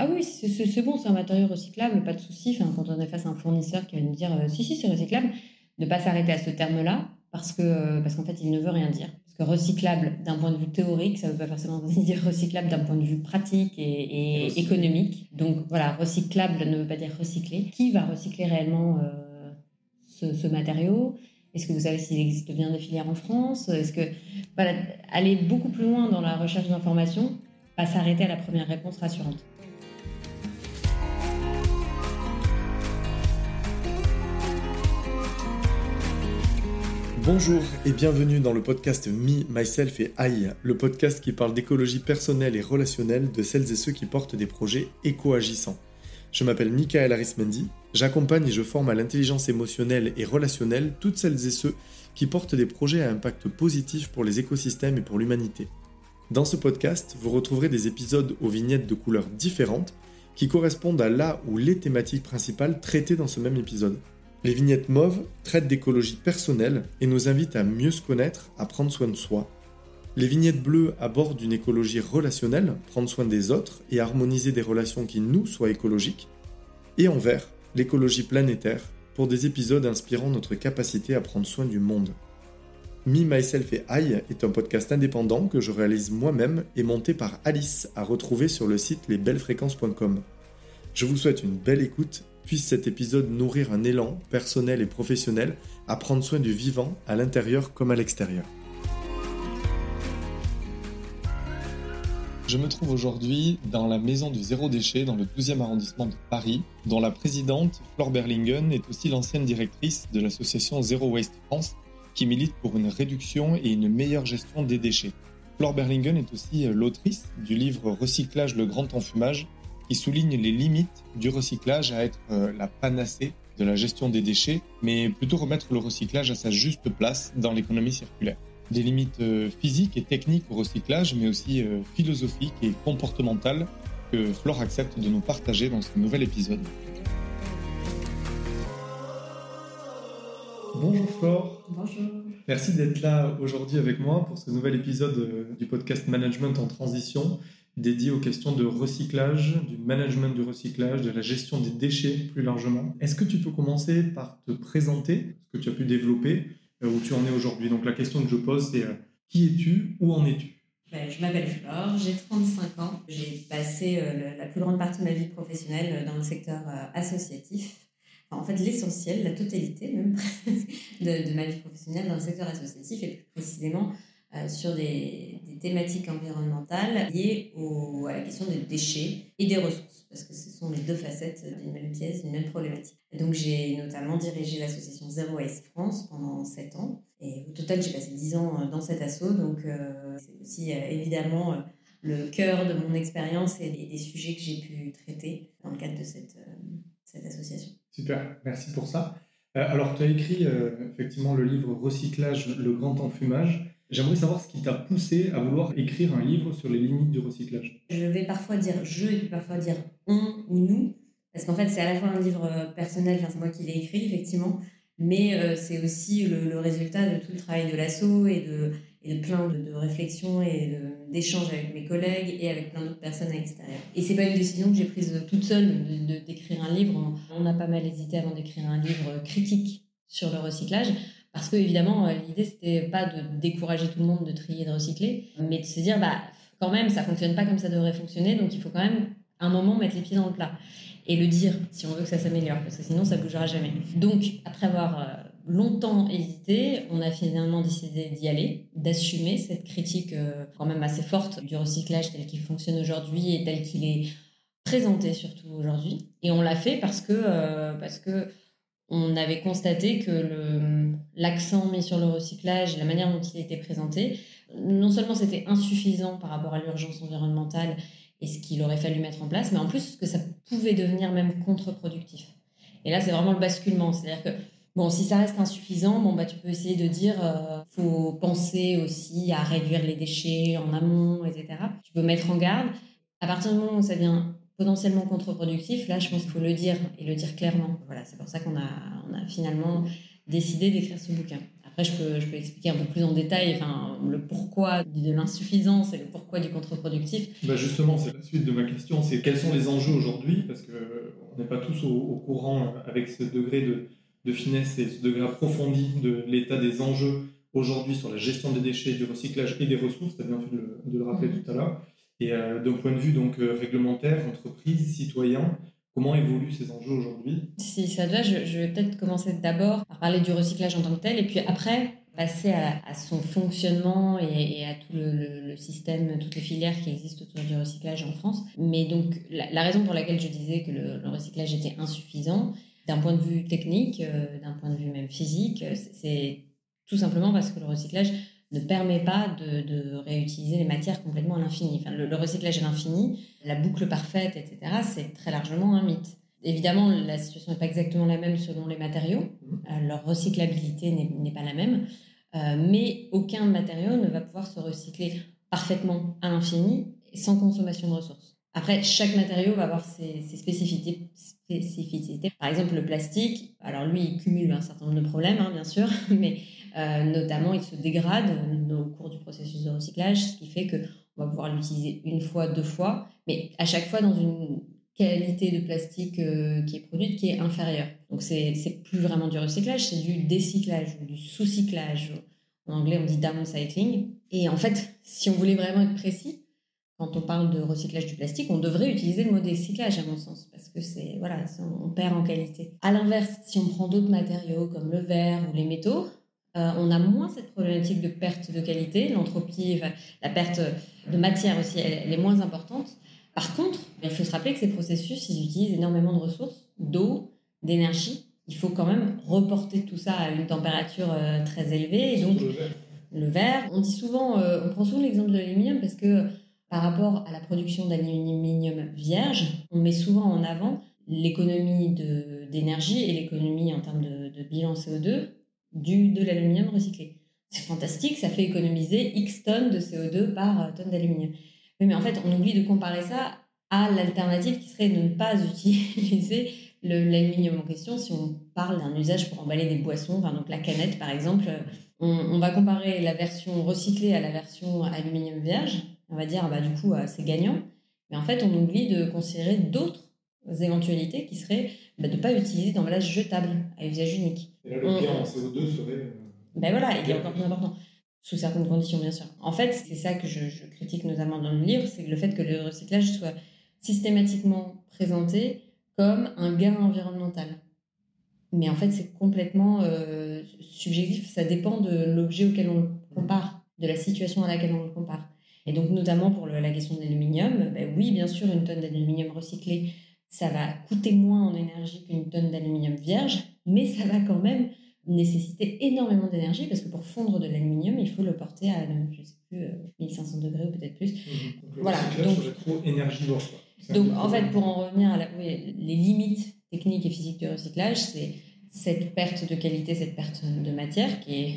Ah oui, c'est bon, c'est un matériau recyclable, pas de souci. Enfin, quand on est face à un fournisseur qui va nous dire si, si, c'est recyclable, ne pas s'arrêter à ce terme-là parce que parce qu'en fait, il ne veut rien dire. Parce que recyclable d'un point de vue théorique, ça ne veut pas forcément dire recyclable d'un point de vue pratique et, économique. Donc voilà, recyclable ne veut pas dire recycler. Qui va recycler réellement ce, ce matériau? Est-ce que vous savez s'il existe bien des filières en France? Est-ce que voilà, aller beaucoup plus loin dans la recherche d'informations, pas s'arrêter à la première réponse rassurante. Bonjour et bienvenue dans le podcast Me, Myself et I, le podcast qui parle d'écologie personnelle et relationnelle de celles et ceux qui portent des projets éco-agissants. Je m'appelle Michael Arismendi, j'accompagne et je forme à l'intelligence émotionnelle et relationnelle toutes celles et ceux qui portent des projets à impact positif pour les écosystèmes et pour l'humanité. Dans ce podcast, vous retrouverez des épisodes aux vignettes de couleurs différentes qui correspondent à la ou les thématiques principales traitées dans ce même épisode. Les vignettes mauves traitent d'écologie personnelle et nous invitent à mieux se connaître, à prendre soin de soi, les vignettes bleues abordent une écologie relationnelle, prendre soin des autres et harmoniser des relations qui nous soient écologiques. Et en vert, l'écologie planétaire, pour des épisodes inspirant notre capacité à prendre soin du monde. Me, Myself et I est un podcast indépendant que je réalise moi-même et monté par Alice à retrouver sur le site lesbellesfréquences.com. Je vous souhaite une belle écoute, puisse cet épisode nourrir un élan personnel et professionnel à prendre soin du vivant à l'intérieur comme à l'extérieur. Je me trouve aujourd'hui dans la maison du zéro déchet dans le 12e arrondissement de Paris, dont la présidente, Flore Berlingen, est aussi l'ancienne directrice de l'association Zero Waste France, qui milite pour une réduction et une meilleure gestion des déchets. Flore Berlingen est aussi l'autrice du livre Recyclage le grand enfumage, qui souligne les limites du recyclage à être euh, la panacée de la gestion des déchets, mais plutôt remettre le recyclage à sa juste place dans l'économie circulaire des limites euh, physiques et techniques au recyclage, mais aussi euh, philosophiques et comportementales que Flore accepte de nous partager dans ce nouvel épisode. Bonjour Flore. Bonjour. Merci d'être là aujourd'hui avec moi pour ce nouvel épisode du podcast Management en transition dédié aux questions de recyclage, du management du recyclage, de la gestion des déchets plus largement. Est-ce que tu peux commencer par te présenter, ce que tu as pu développer, euh, où tu en es aujourd'hui? Donc la question que je pose, c'est euh, qui es-tu? Où en es-tu? Ben, je m'appelle Flore, j'ai 35 ans. J'ai passé euh, la plus grande partie de ma vie professionnelle dans le secteur associatif. en fait, l'essentiel, la totalité même de, de, ma vie professionnelle dans le secteur associatif et plus précisément sur des, des, thématiques environnementales liées à la question des déchets et des ressources, parce que ce sont les deux facettes d'une même pièce, d'une même problématique. Donc j'ai notamment dirigé l'association Zero Waste France pendant 7 ans. Et au total, j'ai passé 10 ans euh, dans cet assaut. Donc euh, c'est aussi euh, évidemment le cœur de mon expérience et des, sujets que j'ai pu traiter dans le cadre de cette, cette association. Super, merci pour ça. alors tu as écrit effectivement le livre Recyclage, le grand enfumage. J'aimerais savoir ce qui t'a poussé à vouloir écrire un livre sur les limites du recyclage. Je vais parfois dire je et parfois dire on ou nous. Parce qu'en fait, c'est à la fois un livre euh, personnel, c'est moi qui l'ai écrit, effectivement, mais euh, c'est aussi le, résultat de tout le travail de l'assaut et de, plein de, réflexions et d'échanges avec mes collègues et avec plein d'autres personnes à l'extérieur. Et c'est pas une décision que j'ai prise toute seule d'écrire un livre. On a pas mal hésité avant d'écrire un livre critique sur le recyclage. Parce que, évidemment, euh, l'idée, c'était pas de décourager tout le monde de trier et de recycler, mais de se dire, bah, quand même, ça fonctionne pas comme ça devrait fonctionner, donc il faut quand même, un moment, mettre les pieds dans le plat et le dire si on veut que ça s'améliore, parce que sinon ça bougera jamais. Donc, après avoir euh, longtemps hésité, on a finalement décidé d'y aller, d'assumer cette critique euh, quand même assez forte du recyclage tel qu'il fonctionne aujourd'hui et tel qu'il est présenté surtout aujourd'hui. Et on l'a fait parce que, parce que on avait constaté que l'accent mis sur le recyclage, la manière dont il était présenté, non seulement c'était insuffisant par rapport à l'urgence environnementale et ce qu'il aurait fallu mettre en place, mais en plus que ça pouvait devenir même contre-productif. Et là, c'est vraiment le basculement. C'est-à-dire que, bon, si ça reste insuffisant, bon, bah, tu peux essayer de dire, euh, faut penser aussi à réduire les déchets en amont, etc. Tu peux mettre en garde. À partir du moment où ça devient potentiellement contre-productif, là, je pense qu'il faut le dire et le dire clairement. Voilà, c'est pour ça qu'on a, on a finalement décidé d'écrire ce bouquin. Après, je peux, je peux expliquer un peu plus en détail enfin, le pourquoi de l'insuffisance et le pourquoi du contre-productif. Bah justement, c'est la suite de ma question. C'est quels sont les enjeux aujourd'hui? Parce qu'on n'est pas tous au, courant avec ce degré de, de, finesse et ce degré approfondi de l'état des enjeux aujourd'hui sur la gestion des déchets, du recyclage et des ressources. Tu as bien fait de le, de le rappeler mmh. tout à l'heure. Et euh, d'un point de vue donc, euh, réglementaire, entreprise, citoyen, Comment évoluent ces enjeux aujourd'hui? Si ça te je, vais peut-être commencer d'abord par parler du recyclage en tant que tel, et puis après passer à, son fonctionnement et, à tout le, système, toutes les filières qui existent autour du recyclage en France. Mais donc la, raison pour laquelle je disais que le, recyclage était insuffisant, d'un point de vue technique, euh, d'un point de vue même physique, c'est tout simplement parce que le recyclage ne permet pas de, réutiliser les matières complètement à l'infini. Enfin, le, recyclage à l'infini, la boucle parfaite, etc., c'est très largement un mythe. Évidemment, la situation n'est pas exactement la même selon les matériaux. Euh, leur recyclabilité n'est pas la même. Euh, mais aucun matériau ne va pouvoir se recycler parfaitement à l'infini sans consommation de ressources. Après, chaque matériau va avoir ses, spécificités, spécificités. Par exemple, le plastique, alors lui, il cumule un certain nombre de problèmes, hein, bien sûr, mais euh, notamment, il se dégrade au cours du processus de recyclage, ce qui fait qu'on va pouvoir l'utiliser une fois, deux fois, mais à chaque fois dans une qualité de plastique euh, qui est produite qui est inférieure. Donc, c'est plus vraiment du recyclage, c'est du décyclage ou du sous-cyclage. En anglais, on dit downcycling. Et en fait, si on voulait vraiment être précis, quand on parle de recyclage du plastique, on devrait utiliser le mot décyclage à mon sens, parce que c'est voilà, on perd en qualité. À l'inverse, si on prend d'autres matériaux comme le verre ou les métaux, euh, on a moins cette problématique de perte de qualité. L'entropie, la perte de matière aussi, elle, est moins importante. Par contre, il faut se rappeler que ces processus, ils utilisent énormément de ressources, d'eau, d'énergie. Il faut quand même reporter tout ça à une température euh, très élevée. Et donc, le verre. On dit souvent, euh, on prend souvent l'exemple de l'aluminium parce que par rapport à la production d'aluminium vierge, on met souvent en avant l'économie d'énergie et l'économie en termes de, de bilan CO2 du, de l'aluminium recyclé. C'est fantastique, ça fait économiser X tonnes de CO2 par euh, tonne d'aluminium. mais en fait, on oublie de comparer ça à l'alternative qui serait de ne pas utiliser l'aluminium en question si on parle d'un usage pour emballer des boissons, enfin, donc la canette par exemple. On, va comparer la version recyclée à la version aluminium vierge. On va dire, bah, du coup, euh, c'est gagnant. Mais en fait, on oublie de considérer d'autres éventualités qui seraient bah, de ne pas utiliser d'emballage jetable à usage unique. Et là, le gain en CO2 serait. Euh, ben voilà, il est encore plus important. Sous certaines conditions, bien sûr. En fait, c'est ça que je, critique notamment dans le livre, c'est le fait que le recyclage soit systématiquement présenté comme un gain environnemental. Mais en fait, c'est complètement euh, subjectif. Ça dépend de l'objet auquel on le compare, de la situation à laquelle on le compare. Et donc, notamment pour la question de l'aluminium, ben oui, bien sûr, une tonne d'aluminium recyclé ça va coûter moins en énergie qu'une tonne d'aluminium vierge, mais ça va quand même nécessiter énormément d'énergie parce que pour fondre de l'aluminium, il faut le porter à, je sais plus, 1500 euh, degrés ou peut-être plus. Donc, voilà. Donc, trop énergivore. Donc, en fait, pour en revenir à les limites techniques et physiques du recyclage, c'est cette perte de qualité, cette perte de matière qui est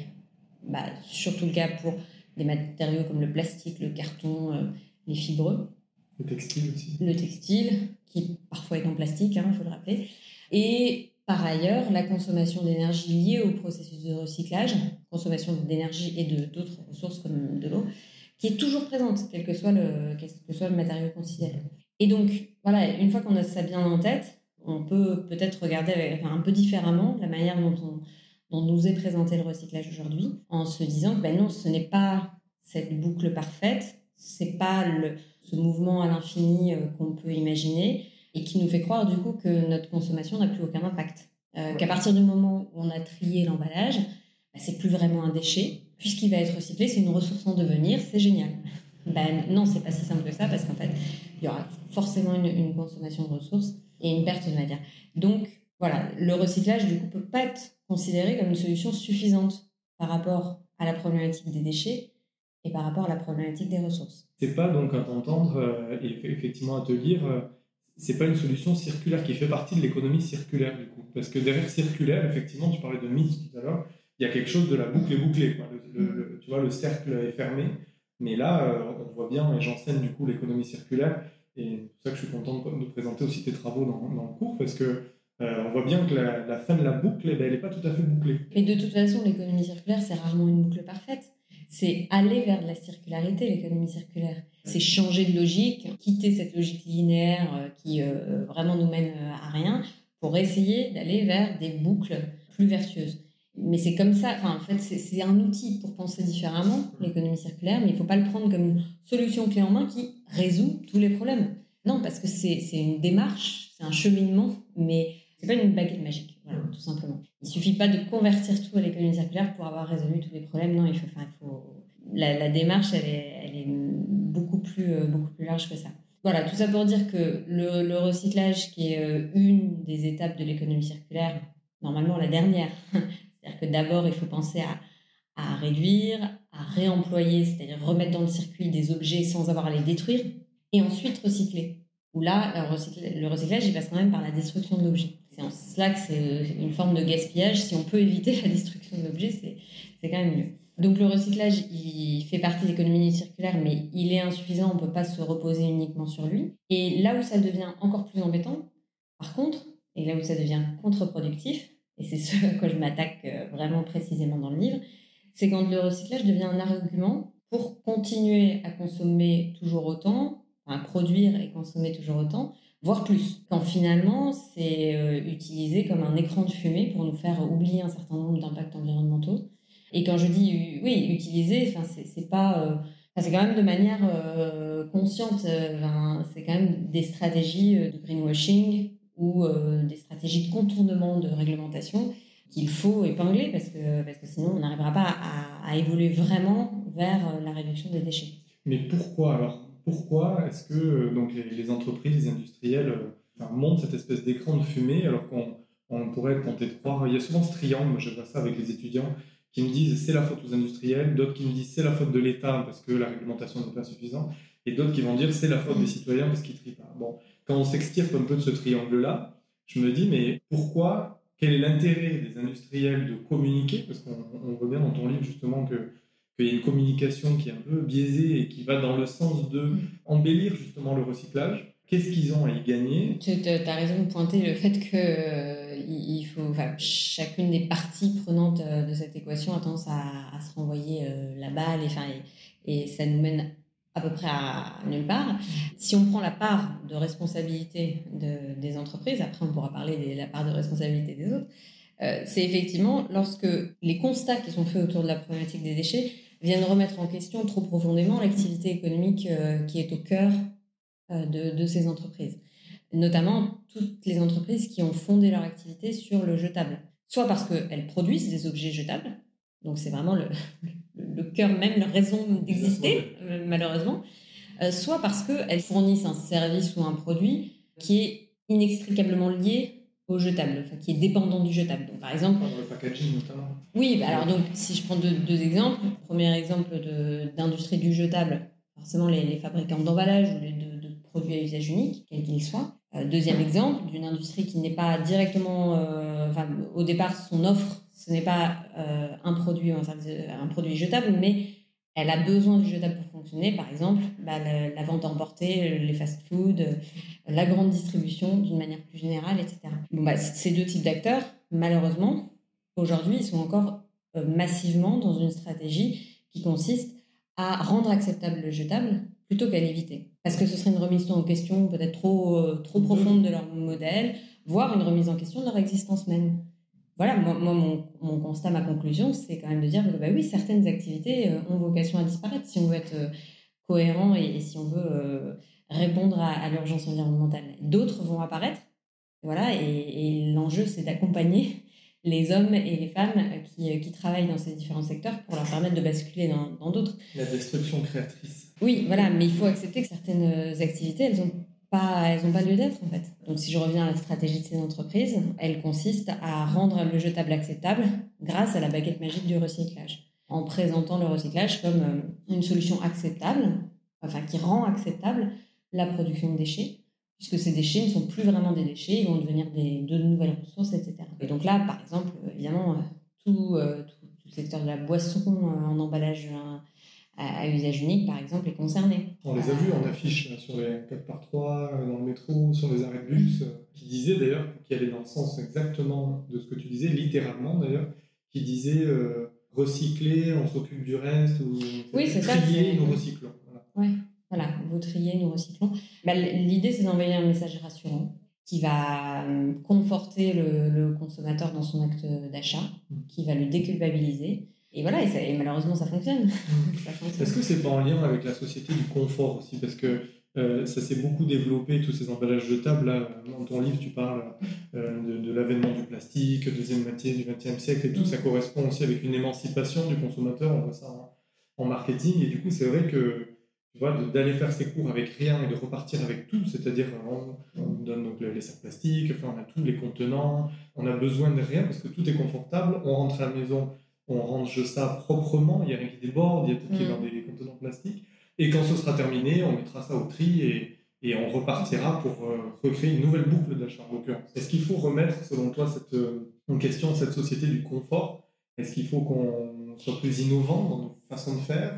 bah, surtout le cas pour des matériaux comme le plastique, le carton, euh, les fibreux. Le textile aussi. Le textile, qui parfois est en plastique, il hein, faut le rappeler. Et par ailleurs, la consommation d'énergie liée au processus de recyclage, consommation d'énergie et d'autres ressources comme de l'eau, qui est toujours présente, quel que soit le, quel que soit le matériau considéré. Et donc, voilà, une fois qu'on a ça bien en tête, on peut peut-être regarder un peu différemment la manière dont, on, dont nous est présenté le recyclage aujourd'hui, en se disant que ben non, ce n'est pas cette boucle parfaite, c'est pas le, ce mouvement à l'infini euh, qu'on peut imaginer et qui nous fait croire du coup que notre consommation n'a plus aucun impact. Euh, qu'à partir du moment où on a trié l'emballage, bah, c'est plus vraiment un déchet. Puisqu'il va être recyclé, c'est une ressource en devenir, c'est génial. Ben non, c'est pas si simple que ça parce qu'en fait, il y aura forcément une, consommation de ressources et une perte de matière. Donc voilà, le recyclage du coup peut pas être considéré comme une solution suffisante par rapport à la problématique des déchets et par rapport à la problématique des ressources. C'est pas donc à t'entendre euh, et effectivement à te lire, euh, c'est pas une solution circulaire qui fait partie de l'économie circulaire du coup, parce que derrière circulaire, effectivement, tu parlais de mythe tout à l'heure, il y a quelque chose de la boucle est bouclée, Le, tu vois, le cercle est fermé, mais là, euh, on voit bien, et j'enseigne du coup l'économie circulaire, et c'est pour ça que je suis content de, présenter aussi tes travaux dans, dans, le cours, parce que on voit bien que la, fin de la boucle, eh ben, elle n'est pas tout à fait bouclée. Et de toute façon, l'économie circulaire, c'est rarement une boucle parfaite. C'est aller vers de la circularité, l'économie circulaire. C'est changer de logique, quitter cette logique linéaire qui vraiment nous mène à rien pour essayer d'aller vers des boucles plus vertueuses. Mais c'est comme ça, enfin, en fait, c'est un outil pour penser différemment, l'économie circulaire, mais il ne faut pas le prendre comme une solution clé en main qui résout tous les problèmes. Non, parce que c'est une démarche, c'est un cheminement, mais c'est pas une baguette magique, voilà, tout simplement. Il suffit pas de convertir tout à l'économie circulaire pour avoir résolu tous les problèmes. Non, il faut, enfin, il faut... La, démarche, elle est, beaucoup, plus, euh, beaucoup plus large que ça. Voilà, tout ça pour dire que le, recyclage, qui est euh, une des étapes de l'économie circulaire, normalement la dernière, c'est-à-dire que d'abord, il faut penser à, à réduire, à réemployer, c'est-à-dire remettre dans le circuit des objets sans avoir à les détruire, et ensuite recycler. Où là, le recyclage, il passe quand même par la destruction de l'objet. C'est en cela que c'est une forme de gaspillage. Si on peut éviter la destruction de l'objet, c'est quand même mieux. Donc le recyclage, il fait partie de l'économie circulaire, mais il est insuffisant, on ne peut pas se reposer uniquement sur lui. Et là où ça devient encore plus embêtant, par contre, et là où ça devient contre-productif, et c'est ce à quoi je m'attaque euh, vraiment précisément dans le livre, c'est quand le recyclage devient un argument pour continuer à consommer toujours autant, à produire et consommer toujours autant, voire plus. Quand finalement, c'est euh, utilisé comme un écran de fumée pour nous faire oublier un certain nombre d'impacts environnementaux. Et quand je dis, oui, utiliser, c'est pas... Euh, c'est quand même de manière consciente. c'est quand même des stratégies de greenwashing ou euh, des stratégies de contournement de réglementation qu'il faut épingler parce que, parce que sinon on n'arrivera pas à, évoluer vraiment vers euh, la réduction des déchets. Mais pourquoi alors? Pourquoi est-ce que euh, donc les, entreprises, les industriels montent cette espèce d'écran de fumée alors qu'on on pourrait tenter de croire Il y a souvent ce triangle, je vois ça avec les étudiants, qui me disent c'est la faute aux industriels, d'autres qui me disent c'est la faute de l'État parce que la réglementation n'est pas suffisante, et d'autres qui vont dire c'est la faute des citoyens parce qu'ils trient pas. Bon, quand on s'extirpe un peu de ce triangle-là, je me dis, mais pourquoi Quel est l'intérêt des industriels de communiquer Parce qu'on voit bien dans ton livre justement que qu'il y a une communication qui est un peu biaisée et qui va dans le sens de mm. embellir justement le recyclage. Qu'est-ce qu'ils ont à y gagner? Tu as raison de pointer le fait que euh, il faut, enfin, chacune des parties prenantes euh, de cette équation a tendance à, se renvoyer euh, la balle et, et, et ça nous mène à peu près à nulle part. Si on prend la part de responsabilité de, des entreprises, après on pourra parler de la part de responsabilité des autres, euh, c'est effectivement lorsque les constats qui sont faits autour de la problématique des déchets viennent remettre en question trop profondément l'activité économique euh, qui est au cœur euh, de, de, ces entreprises. Notamment toutes les entreprises qui ont fondé leur activité sur le jetable. Soit parce qu'elles produisent des objets jetables, donc c'est vraiment le, le cœur même, leur raison d'exister, malheureusement, euh, soit parce qu'elles fournissent un service ou un produit qui est inextricablement lié au jetable, enfin, qui est dépendant du jetable. Donc, par exemple, le packaging notamment. Oui, bah, alors donc si je prends deux, exemples, premier exemple d'industrie du jetable, forcément les, fabricants d'emballage ou de, de, produits à usage unique, quels qu'ils soient. Euh, deuxième exemple d'une industrie qui n'est pas directement, enfin, au départ son offre ce n'est pas euh, un produit un, produit jetable, mais elle a besoin du jetable pour fonctionner. Par exemple, bah, la, vente emportée, les fast-food, euh, la grande distribution d'une manière plus générale, etc. Bon, bah, ces deux types d'acteurs, malheureusement, aujourd'hui, ils sont encore euh, massivement dans une stratégie qui consiste à rendre acceptable le jetable plutôt qu'à l'éviter. Parce que ce serait une remise en question peut-être trop, trop profonde de leur modèle, voire une remise en question de leur existence même voilà, moi, mon, mon, constat, ma conclusion, c'est quand même de dire que bah oui, certaines activités euh, ont vocation à disparaître si on veut être euh, cohérent et, si on veut euh, répondre à, l'urgence environnementale. D'autres vont apparaître, voilà, et, l'enjeu, c'est d'accompagner les hommes et les femmes qui, qui, travaillent dans ces différents secteurs pour leur permettre de basculer dans d'autres. La destruction créatrice. Oui, voilà, mais il faut accepter que certaines activités, elles ont elles n'ont pas lieu d'être en fait. Donc si je reviens à la stratégie de ces entreprises, elle consiste à rendre le jetable acceptable grâce à la baguette magique du recyclage, en présentant le recyclage comme euh, une solution acceptable, enfin qui rend acceptable la production de déchets, puisque ces déchets ne sont plus vraiment des déchets, ils vont devenir des, de nouvelles ressources, etc. Et donc là, par exemple, évidemment, tout, euh, tout, le secteur de la boisson en emballage à, usage unique, par exemple, est concerné. On les a vus en affiche sur les 4x3, dans le métro, sur les arrêts de bus, qui disaient d'ailleurs, qui allait dans le sens exactement de ce que tu disais, littéralement d'ailleurs, qui disait recycler, on s'occupe du reste, ou oui, trier, nous recyclons. Voilà. Oui, voilà, vous triez, nous recyclons. Bah, L'idée, c'est d'envoyer un message rassurant qui va euh, conforter le, consommateur dans son acte d'achat, mm. qui va le déculpabiliser. Et voilà, et, malheureusement, ça fonctionne. Mm. Est-ce que c'est pas en lien avec la société du confort aussi? Parce que euh, ça s'est beaucoup développé, tous ces emballages jetables. Là, dans ton livre, tu parles euh, de, l'avènement du plastique, deuxième moitié du XXe siècle et tout. Ça correspond aussi avec une émancipation du consommateur, on voit ça en, marketing. Et du coup, c'est vrai que tu vois, d'aller faire ses cours avec rien et de repartir avec tout, c'est-à-dire on, donne donc les sacs plastiques, enfin, on a tous les contenants, on a besoin de rien parce que tout est confortable. On rentre à la maison, on range ça proprement, il n'y a rien qui déborde, il y a tout qui est dans des contenants plastiques. Et quand ce sera terminé, on mettra ça au tri et, et on repartira pour euh, recréer une nouvelle boucle d'achat en l'occurrence. Est-ce qu'il faut remettre, selon toi, cette, euh, en question cette société du confort? Est-ce qu'il faut qu'on soit plus innovant dans nos façons de faire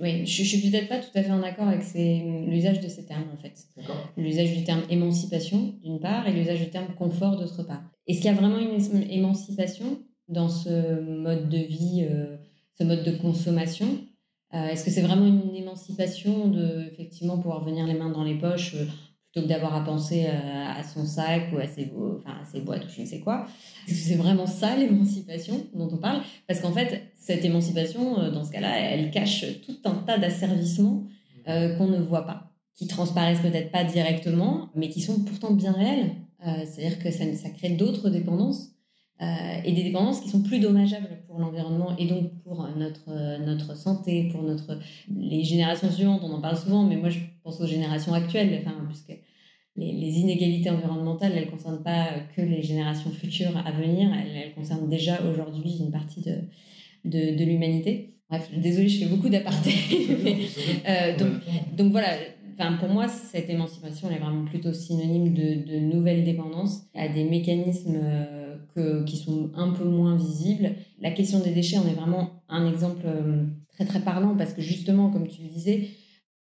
Oui, je, ne suis peut-être pas tout à fait en accord avec l'usage de ces termes en fait. L'usage du terme émancipation d'une part et l'usage du terme confort d'autre part. Est-ce qu'il y a vraiment une émancipation? Dans ce mode de vie, euh, ce mode de consommation. Euh, est-ce que c'est vraiment une émancipation de effectivement pouvoir venir les mains dans les poches euh, plutôt que d'avoir à penser à son sac ou à ses, enfin, à ses boîtes ou je ne sais quoi? Est-ce que c'est vraiment ça l'émancipation dont on parle? Parce qu'en fait, cette émancipation, dans ce cas-là, elle cache tout un tas d'asservissements qu'on ne voit pas, qui transparaissent peut-être pas directement, mais qui sont pourtant bien réels. C'est-à-dire que ça, ça crée d'autres dépendances et des dépendances qui sont plus dommageables pour l'environnement et donc pour notre, notre santé, pour notre, les générations suivantes. On en parle souvent, mais moi je pense aux générations actuelles, enfin, puisque les, les inégalités environnementales, elles ne concernent pas que les générations futures à venir, elles, concernent déjà aujourd'hui une partie de, de, de l'humanité. Bref, désolée, je fais beaucoup d'apartés. euh, donc, donc voilà, Enfin, pour moi, cette émancipation elle est vraiment plutôt synonyme de, de nouvelles dépendances à des mécanismes qui sont un peu moins visibles. La question des déchets en est vraiment un exemple euh, très très parlant parce que justement, comme tu le disais,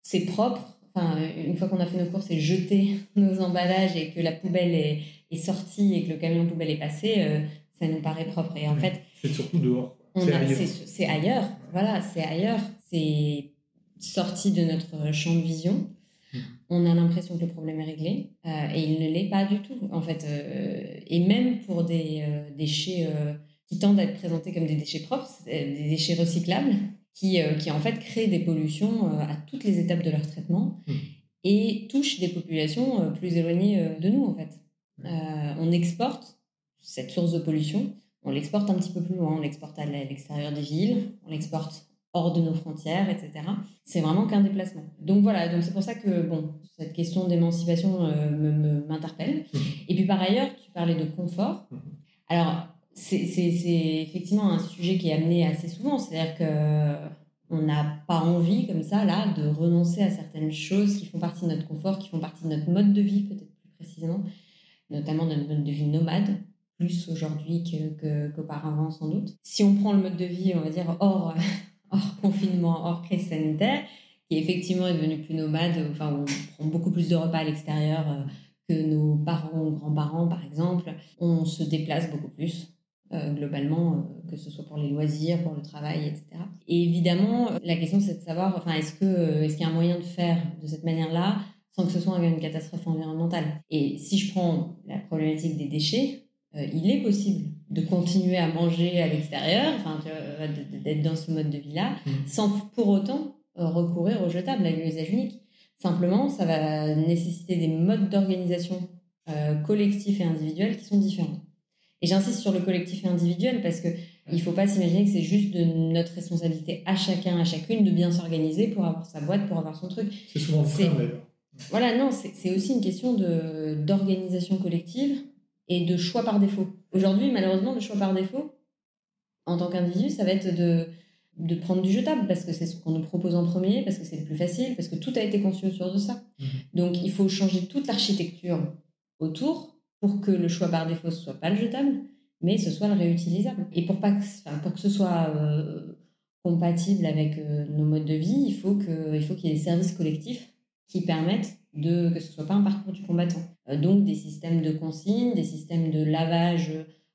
c'est propre. Enfin, une fois qu'on a fait nos courses et jeté nos emballages et que la poubelle est, est sortie et que le camion poubelle est passé, euh, ça nous paraît propre. Et en fait, c'est surtout dehors. C'est ailleurs. ailleurs. Voilà, c'est ailleurs. C'est sorti de notre champ de vision on a l'impression que le problème est réglé euh, et il ne l'est pas du tout en fait. Euh, et même pour des euh, déchets qui tendent à être présentés comme des déchets propres, des déchets recyclables, qui, qui en fait créent des pollutions à toutes les étapes de leur traitement mmh. et touchent des populations plus éloignées de nous en fait. on exporte cette source de pollution, on l'exporte un petit peu plus loin, on l'exporte à l'extérieur des villes, on l'exporte hors de nos frontières, etc. C'est vraiment qu'un déplacement. Donc voilà, donc c'est pour ça que bon, cette question d'émancipation euh, m'interpelle. Mmh. Et puis par ailleurs, tu parlais de confort. Mmh. Alors c'est effectivement un sujet qui est amené assez souvent, c'est-à-dire que on n'a pas envie comme ça là de renoncer à certaines choses qui font partie de notre confort, qui font partie de notre mode de vie peut-être plus précisément, notamment notre mode de vie nomade plus aujourd'hui qu'auparavant sans doute. Si on prend le mode de vie, on va dire hors hors confinement, hors crise sanitaire, qui effectivement est devenu plus nomade, enfin on prend beaucoup plus de repas à l'extérieur euh, que nos parents ou grands-parents par exemple, on se déplace beaucoup plus. Euh, globalement, euh, que ce soit pour les loisirs, pour le travail, etc. Et évidemment, la question c'est de savoir, enfin, est-ce que est-ce qu'il y a un moyen de faire de cette manière-là sans que ce soit une catastrophe environnementale? Et si je prends la problématique des déchets, il est possible de continuer à manger à l'extérieur, enfin, d'être dans ce mode de vie-là, mmh. sans pour autant euh, recourir au jetable, à l'usage unique. Simplement, ça va nécessiter des modes d'organisation euh, collectifs et individuels qui sont différents. Et j'insiste sur le collectif et individuel parce que il faut pas s'imaginer que c'est juste de notre responsabilité à chacun, à chacune de bien s'organiser pour avoir sa boîte, pour avoir son truc. C'est souvent le d'ailleurs. Voilà, non, c'est aussi une question d'organisation collective et de choix par défaut. Aujourd'hui, malheureusement, le choix par défaut, en tant qu'individu, ça va être de, de prendre du jetable parce que c'est ce qu'on nous propose en premier, parce que c'est le plus facile, parce que tout a été conçu autour de ça. Mhm. Donc, il faut changer toute l'architecture autour pour que le choix par défaut ne soit pas le jetable, mais ce soit le réutilisable. Et pour, pas que, enfin, pour que ce soit euh, compatible avec nos modes de vie, il faut qu'il faut qu'il y ait des services collectifs qui permettent de, que ce soit pas un parcours du combattant. donc des systèmes de consignes, des systèmes de lavage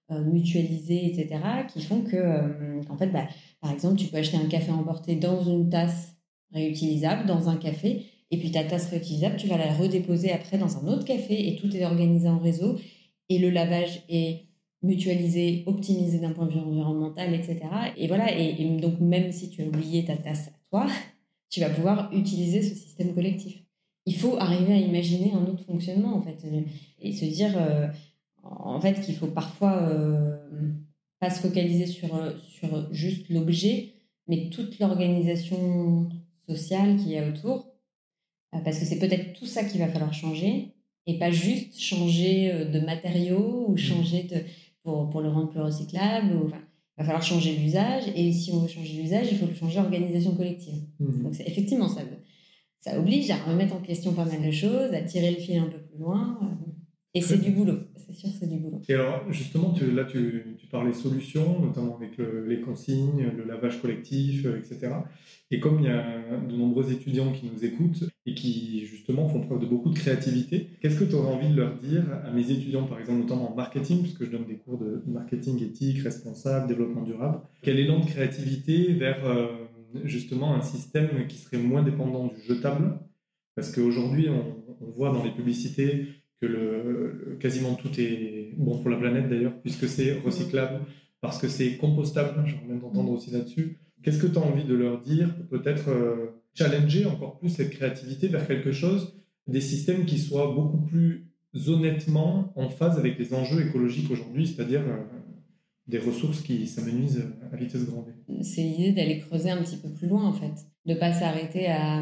mutualisés, etc., qui font que, qu'en fait, bah, par exemple, tu peux acheter un café emporté dans une tasse réutilisable, dans un café, et puis ta tasse réutilisable, tu vas la redéposer après dans un autre café, et tout est organisé en réseau, et le lavage est mutualisé, optimisé d'un point de vue environnemental, etc. Et voilà, et, donc même si tu as oublié ta tasse à toi, tu vas pouvoir utiliser ce système collectif. Il faut arriver à imaginer un autre fonctionnement, en fait, et se dire, euh, en fait, qu'il faut parfois euh, pas se focaliser sur, sur juste l'objet, mais toute l'organisation sociale qu'il y a autour, euh, parce que c'est peut-être tout ça qu'il va falloir changer, et pas juste changer de matériaux ou mmh. changer de, pour, pour le rendre plus recyclable. Ou, enfin, il va falloir changer l'usage, et si on veut changer l'usage, il faut changer l'organisation collective. Mmh. Donc effectivement, ça, ça oblige à remettre en question pas mal de choses, à tirer le fil un peu plus loin. Et c'est du boulot, c'est sûr, c'est du boulot. Et alors, justement, tu, là, tu, tu, parlais solutions, notamment avec les consignes, le lavage collectif, euh, etc. Et comme il y a de nombreux étudiants qui nous écoutent et qui, justement, font preuve de beaucoup de créativité, qu'est-ce que tu aurais envie de leur dire à mes étudiants, par exemple, notamment en marketing, puisque je donne des cours de marketing éthique, responsable, développement durable Quel élan de créativité vers, euh, justement, un système qui serait moins dépendant du jetable. Parce qu'aujourd'hui, on, on voit dans les publicités que le, quasiment tout est bon pour la planète d'ailleurs, puisque c'est recyclable, parce que c'est compostable, j'ai envie d'entendre aussi là-dessus. Qu'est-ce que tu as envie de leur dire Peut-être euh, challenger encore plus cette créativité vers quelque chose, des systèmes qui soient beaucoup plus honnêtement en phase avec les enjeux écologiques aujourd'hui, c'est-à-dire euh, des ressources qui s'amenuisent à vitesse grand V. C'est l'idée d'aller creuser un petit peu plus loin en fait. De pas s'arrêter à,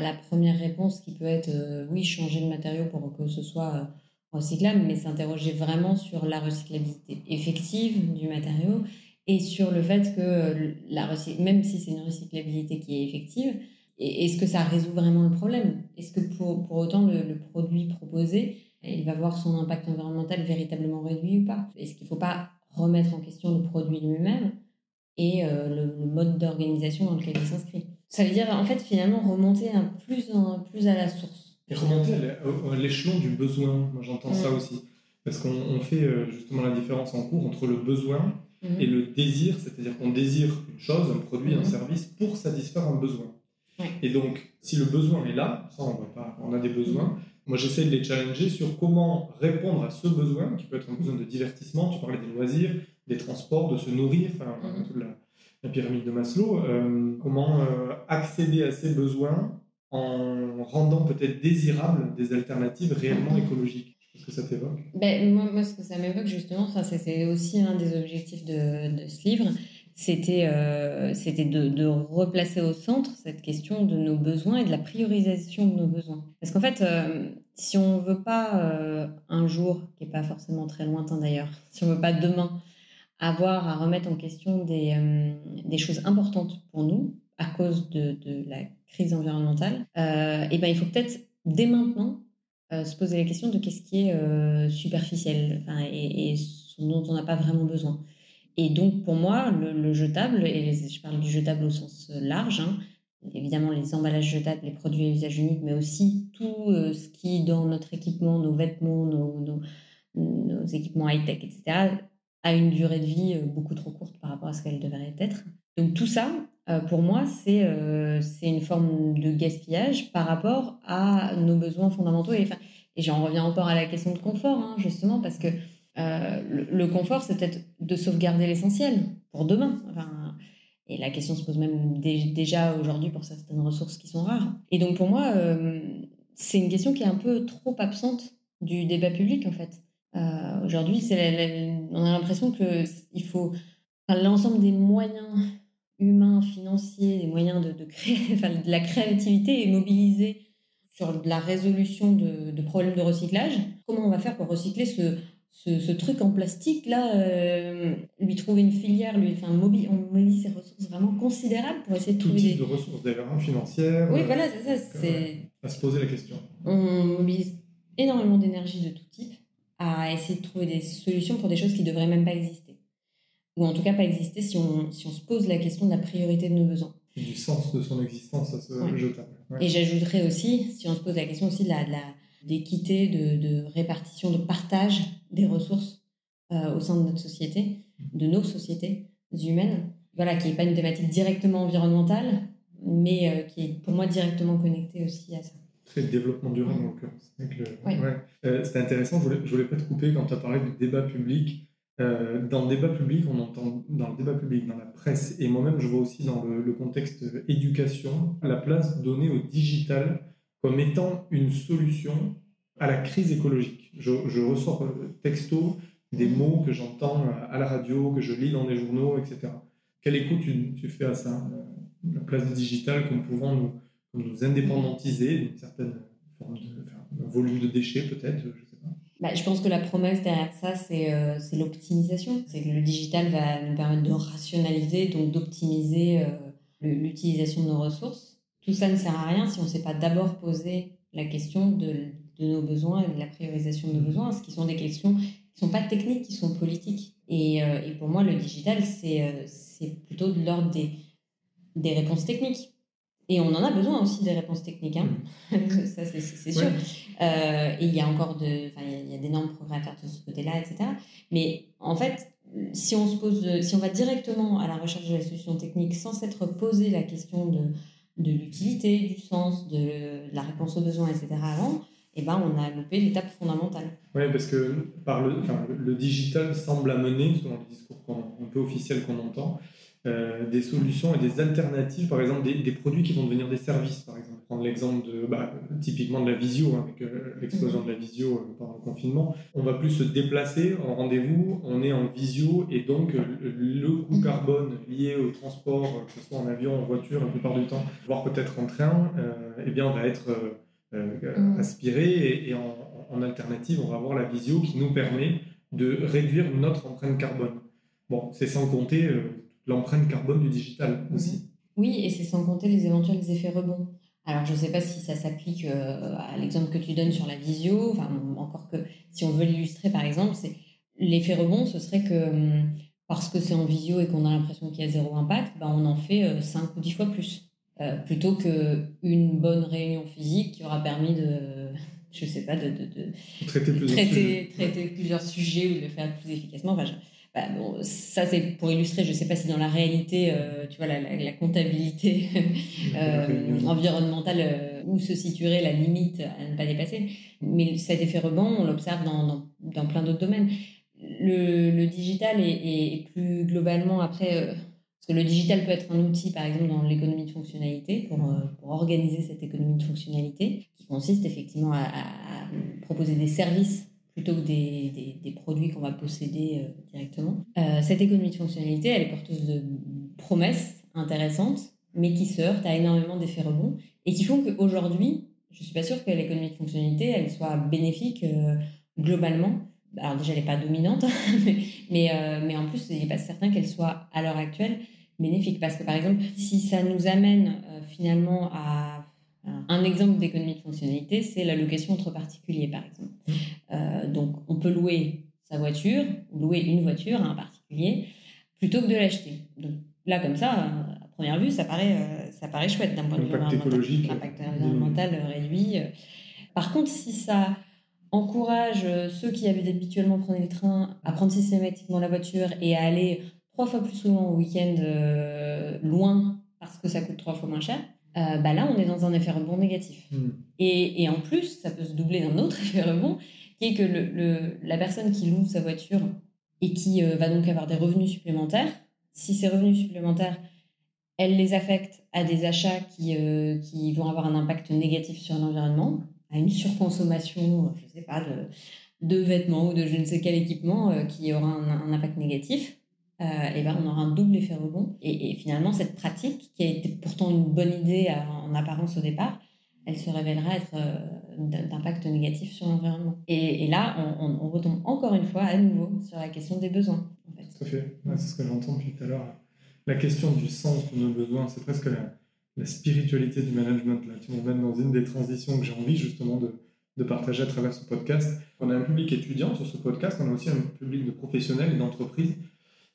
la première réponse qui peut être euh, oui, changer de matériau pour que ce soit euh, recyclable, mais s'interroger vraiment sur la recyclabilité effective du matériau et sur le fait que la même si c'est une recyclabilité qui est effective, est-ce que ça résout vraiment le problème? Est-ce que pour, pour autant le, produit proposé, il va voir son impact environnemental véritablement réduit ou pas? Est-ce qu'il ne faut pas remettre en question le produit lui-même et euh, le, mode d'organisation dans lequel il s'inscrit ça veut dire, en fait, finalement, remonter un plus, en, plus à la source. Et remonter à l'échelon du besoin, moi j'entends ça aussi. Parce qu'on fait euh, justement la différence en cours entre le besoin mhm. et le désir, c'est-à-dire qu'on désire une chose, un produit, un mhm. service pour satisfaire un besoin. Et donc, si le besoin est là, ça on voit pas, on a des besoins. Moi j'essaie de les challenger sur comment répondre à ce besoin, qui peut être un besoin de divertissement, tu parlais des loisirs, des transports, de se nourrir, enfin, toute la, la pyramide de Maslow, euh, comment euh, accéder à ces besoins en rendant peut-être désirables des alternatives réellement écologiques? Qu'est-ce que ça t'évoque. Ben, moi, ce que ça m'évoque justement, c'est aussi un des objectifs de, de ce livre, c'était euh, de, de, replacer au centre cette question de nos besoins et de la priorisation de nos besoins. Parce qu'en fait, si on veut pas un jour, qui n'est pas forcément très lointain d'ailleurs, si on veut pas demain avoir à remettre en question des, euh, des choses importantes pour nous à cause de, de la crise environnementale, euh, et ben il faut peut-être dès maintenant euh, se poser la question de qu'est-ce qui est superficiel et, et, ce dont on n'a pas vraiment besoin. Et donc pour moi, le, jetable, et je parle du jetable au sens large, hein, évidemment les emballages jetables, les produits à usage unique, mais aussi tout ce qui dans notre équipement, nos vêtements, nos, équipements high-tech, etc., a une durée de vie euh, beaucoup trop courte par rapport à ce qu'elle devrait être. Donc tout ça, euh, pour moi, c'est euh, une forme de gaspillage par rapport à nos besoins fondamentaux. Et, et j'en reviens encore à la question de confort, hein, justement, parce que le, confort, c'est peut-être de sauvegarder l'essentiel pour demain. Et la question se pose même déjà aujourd'hui pour certaines ressources qui sont rares. Et donc pour moi, c'est une question qui est un peu trop absente du débat public, en fait. Euh, aujourd'hui, on a l'impression qu'il faut l'ensemble des moyens humains, financiers, des moyens de, créer, de la créativité est mobilisé sur la résolution de, problèmes de recyclage. Comment on va faire pour recycler ce, ce, truc en plastique là, euh, lui trouver une filière, lui, enfin, on mobilise ses ressources vraiment considérables pour essayer de trouver. Tout type de ressources d'ailleurs, hein, financières. Oui, voilà, c'est ça. C'est... À se poser la question. On mobilise énormément d'énergie de tout type à essayer de trouver des solutions pour des choses qui ne devraient même pas exister. ou en tout cas pas exister si on, si on se pose la question de la priorité de nos besoins. Et du sens de son existence à ce jetable. Et j'ajouterais aussi, si on se pose la question aussi de la, d'équité, de, de, répartition, de partage des ressources euh, au sein de notre société, de nos sociétés humaines, voilà, qui n'est pas une thématique directement environnementale, mais euh, qui est pour moi directement connectée aussi à ça. Très développement durable en l'occurrence. Ouais. Euh, C'était intéressant, je ne voulais, voulais, pas te couper quand tu as parlé du débat public. dans le débat public, on entend dans le débat public, dans la presse, et moi-même je vois aussi dans le, le contexte éducation, la place donnée au digital comme étant une solution à la crise écologique. Je, ressors texto des mots que j'entends à la radio, que je lis dans les journaux, etc. Quelle écoute tu, fais à ça La place du digital comme pouvant nous, nous indépendantisa d'une certaine forme de volume de déchets peut-être. Bah, je pense que la promesse derrière ça, c'est euh, l'optimisation. C'est que le digital va nous permettre de rationaliser, donc d'optimiser euh, l'utilisation de nos ressources. Tout ça ne sert à rien si on ne s'est pas d'abord posé la question de, de, nos besoins et de la priorisation de nos besoins, ce qui sont des questions qui ne sont pas techniques, qui sont politiques. Et, euh, et pour moi, le digital, c'est c'est plutôt de l'ordre des, des réponses techniques. Et on en a besoin aussi des réponses techniques, hein. Mm. ça c'est sûr. Euh, et il y a encore de, il y a, d'énormes progrès à faire de ce côté-là, etc. Mais en fait, si on se pose, si on va directement à la recherche de la solution technique sans s'être posé la question de, de l'utilité, du sens, de, la réponse aux besoins, etc. avant, eh ben, on a loupé l'étape fondamentale. Oui, parce que par le, le digital semble amener, selon le discours un peu officiel qu'on entend, euh, des solutions et des alternatives, par exemple des, produits qui vont devenir des services, par exemple. Prendre l'exemple de, bah, typiquement de la visio, hein, avec euh, l'explosion de la visio euh, pendant le confinement. On va plus se déplacer en rendez-vous, on est en visio et donc le coût carbone lié au transport, que ce soit en avion, en voiture, la plupart du temps, voire peut-être en train, eh bien, on va être mm. aspiré et, et en, en alternative, on va avoir la visio qui nous permet de réduire notre empreinte carbone. Bon, c'est sans compter euh, l'empreinte carbone du digital aussi. Oui, et c'est sans compter les éventuels effets rebonds. Alors, je ne sais pas si ça s'applique euh, à l'exemple que tu donnes sur la visio, enfin, encore que si on veut l'illustrer par exemple, c'est l'effet rebond, ce serait que hum, parce que c'est en visio et qu'on a l'impression qu'il y a zéro impact, ben, on en fait 5 euh, ou 10 fois plus. Plutôt qu'une bonne réunion physique qui aura permis de, je sais pas, de, de, traiter, plusieurs, sujets. traiter plusieurs sujets ou de le faire plus efficacement. Enfin, bah, bon, ça, c'est pour illustrer, je ne sais pas si dans la réalité, euh, tu vois, la, la, comptabilité euh, environnementale, euh, où se situerait la limite à ne pas dépasser. Mais cet effet rebond, on l'observe dans, dans, dans, plein d'autres domaines. Le, le digital est, plus globalement, après, parce que le digital peut être un outil, par exemple, dans l'économie de fonctionnalité, pour, pour, organiser cette économie de fonctionnalité, qui consiste effectivement à, proposer des services plutôt que des, produits qu'on va posséder euh, directement. Euh, cette économie de fonctionnalité, elle est porteuse de promesses intéressantes, mais qui se heurtent à énormément d'effets rebonds et qui font qu'aujourd'hui, je ne suis pas sûre que l'économie de fonctionnalité, elle soit bénéfique euh, globalement. Alors déjà, elle n'est pas dominante, mais, mais, mais, en plus, il n'est pas certain qu'elle soit à l'heure actuelle bénéfique. Parce que par exemple, si ça nous amène finalement à un exemple d'économie de fonctionnalité, c'est la location entre particuliers, par exemple. Mmh. Euh, donc, on peut louer sa voiture, louer une voiture à un particulier, plutôt que de l'acheter. Donc, là, comme ça, à première vue, ça paraît, euh, ça paraît chouette d'un point de vue environnemental. Impact environnemental réduit. Par contre, si ça encourage ceux qui habituellement prenaient le train à prendre systématiquement la voiture et à aller trois fois plus souvent au week-end euh, loin parce que ça coûte trois fois moins cher, euh, bah là, on est dans un effet rebond négatif. Hmm. Et, et, en plus, ça peut se doubler d'un autre effet rebond, qui est que le, la personne qui loue sa voiture et qui euh, va donc avoir des revenus supplémentaires, si ces revenus supplémentaires, elle les affecte à des achats qui, euh, qui vont avoir un impact négatif sur l'environnement, à une surconsommation, je ne sais pas, de, vêtements ou de je ne sais quel équipement qui aura un impact négatif, euh, et ben on aura un double effet rebond. Et, finalement, cette pratique, qui a été pourtant une bonne idée en apparence au départ, elle se révélera être euh, d'impact négatif sur l'environnement. Et, là, on, retombe encore une fois à nouveau sur la question des besoins. Tout à fait. c'est ce que j'entends depuis tout à l'heure. La question du sens de nos besoins, c'est presque la, spiritualité du management. Là. Tu m'emmènes dans une des transitions que j'ai envie justement de, de partager à travers ce podcast. On a un public étudiant sur ce podcast, on a aussi un public de professionnels et d'entreprises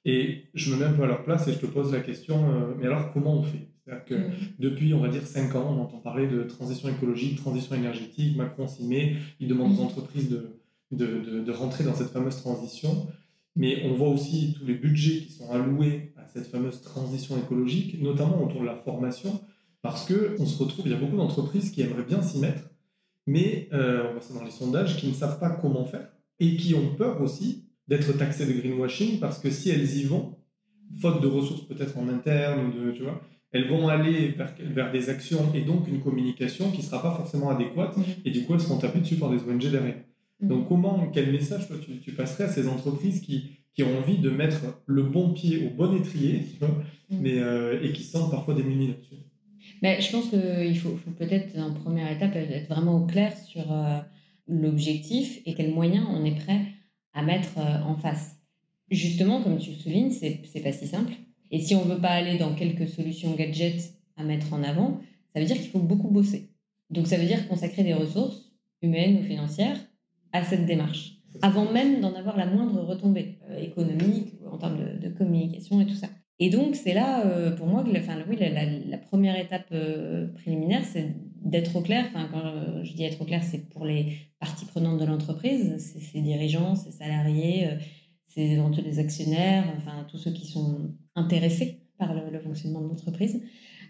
Et je me mets un peu à leur place et je te pose la question, euh, mais alors comment on fait? C'est-à-dire que mm. depuis, on va dire, 5 ans, on entend parler de transition écologique, transition énergétique, Macron s'y met, il demande aux mm. entreprises de, de, de, rentrer dans cette fameuse transition. Mais on voit aussi tous les budgets qui sont alloués à cette fameuse transition écologique, notamment autour de la formation, parce qu'on se retrouve, il y a beaucoup d'entreprises qui aimeraient bien s'y mettre, mais euh, on voit ça dans les sondages, qui ne savent pas comment faire et qui ont peur aussi d'être taxées de greenwashing parce que si elles y vont, faute de ressources peut-être en interne, de, tu vois, elles vont aller vers, vers, des actions et donc une communication qui ne sera pas forcément adéquate mmh. et du coup elles seront tapées dessus par des ONG derrière. Mmh. Donc comment, quel message toi, tu, tu, passerais à ces entreprises qui, qui, ont envie de mettre le bon pied au bon étrier tu vois, mmh. mais, euh, et qui sentent parfois démunis là-dessus? Mais Je pense qu'il faut, peut-être en première étape être vraiment au clair sur euh, l'objectif et quels moyens on est prêt à mettre euh, en face. Justement, comme tu le soulignes, c'est pas si simple. Et si on veut pas aller dans quelques solutions gadgets à mettre en avant, ça veut dire qu'il faut beaucoup bosser. Donc ça veut dire consacrer des ressources humaines ou financières à cette démarche, avant même d'en avoir la moindre retombée euh, économique, en termes de, communication et tout ça. Et donc c'est là, euh, pour moi, que oui, la, première étape préliminaire, c'est d'être au clair. Enfin, quand je dis être au clair, c'est pour les parties prenantes de l'entreprise, c'est ses dirigeants, ses salariés, euh, ses les actionnaires, enfin tous ceux qui sont intéressés par le, fonctionnement de l'entreprise,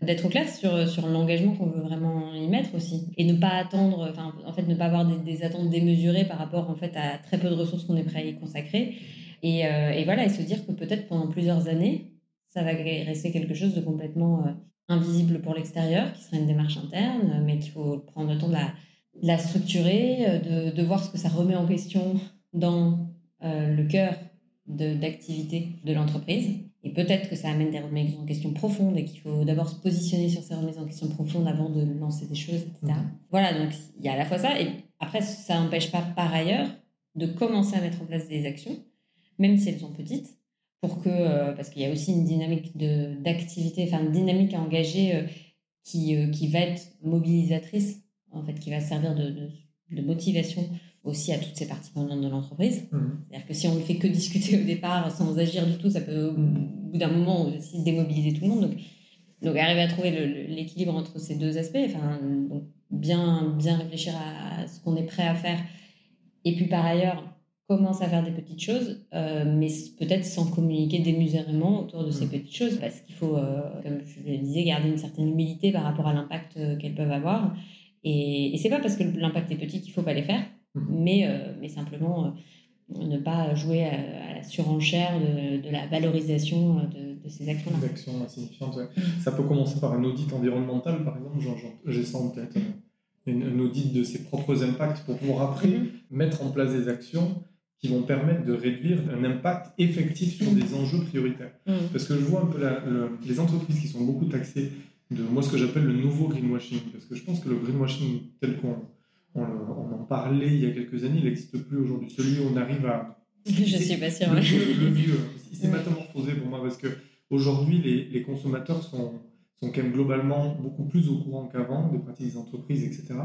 d'être au clair sur, sur l'engagement qu'on veut vraiment y mettre aussi. Et ne pas attendre, enfin en fait ne pas avoir des, attentes démesurées par rapport en fait à très peu de ressources qu'on est prêt à y consacrer. Euh, et, voilà et se dire que peut-être pendant plusieurs années ça va rester quelque chose de complètement euh, invisible pour l'extérieur, qui serait une démarche interne, mais qu'il faut prendre le temps de la, la structurer, euh, de, de, voir ce que ça remet en question dans euh, le cœur d'activité de, l'entreprise. Et peut-être que ça amène des remises en question profondes et qu'il faut d'abord se positionner sur ces remises en question profondes avant de lancer des choses, etc. Mmh. Voilà, donc il y a à la fois ça, et après, ça n'empêche pas par ailleurs de commencer à mettre en place des actions, même si elles sont petites, pour que, euh, parce qu'il y a aussi une dynamique d'activité, enfin une dynamique à engager euh, qui, euh, qui va être mobilisatrice, en fait, qui va servir de, de, motivation aussi à toutes ces parties prenantes de l'entreprise. Mmh. C'est-à-dire que si on ne fait que discuter au départ sans agir du tout, ça peut au bout d'un moment aussi démobiliser tout le monde. Donc, donc arriver à trouver l'équilibre entre ces deux aspects, enfin, donc bien, bien réfléchir à ce qu'on est prêt à faire. Et puis par ailleurs, commence à faire des petites choses, euh, mais peut-être sans communiquer démesurément autour de ces mm. petites choses, parce qu'il faut, euh, comme je le disais, garder une certaine humilité par rapport à l'impact euh, qu'elles peuvent avoir. Et, et c'est pas parce que l'impact est petit qu'il faut pas les faire, mm. mais, mais simplement ne pas jouer à, la surenchère de, de, la valorisation de, de ces actions-là. Des actions insignifiantes, mm. Ça peut commencer par un audit environnemental, par exemple, j'ai ça en tête. Un audit de ses propres impacts pour pouvoir après mettre en place des actions qui vont permettre de réduire un impact effectif sur des enjeux prioritaires. Mm. Parce que je vois un peu les entreprises qui sont beaucoup taxées de moi ce que j'appelle le nouveau greenwashing. Parce que je pense que le greenwashing tel qu'on on, en parlait il y a quelques années, il n'existe plus aujourd'hui. Celui où on arrive à... Je suis pas sûre. Le vieux, le vieux il s'est métamorphosé pour moi parce que aujourd'hui les, les consommateurs sont, sont quand même globalement beaucoup plus au courant qu'avant des pratiques des entreprises, etc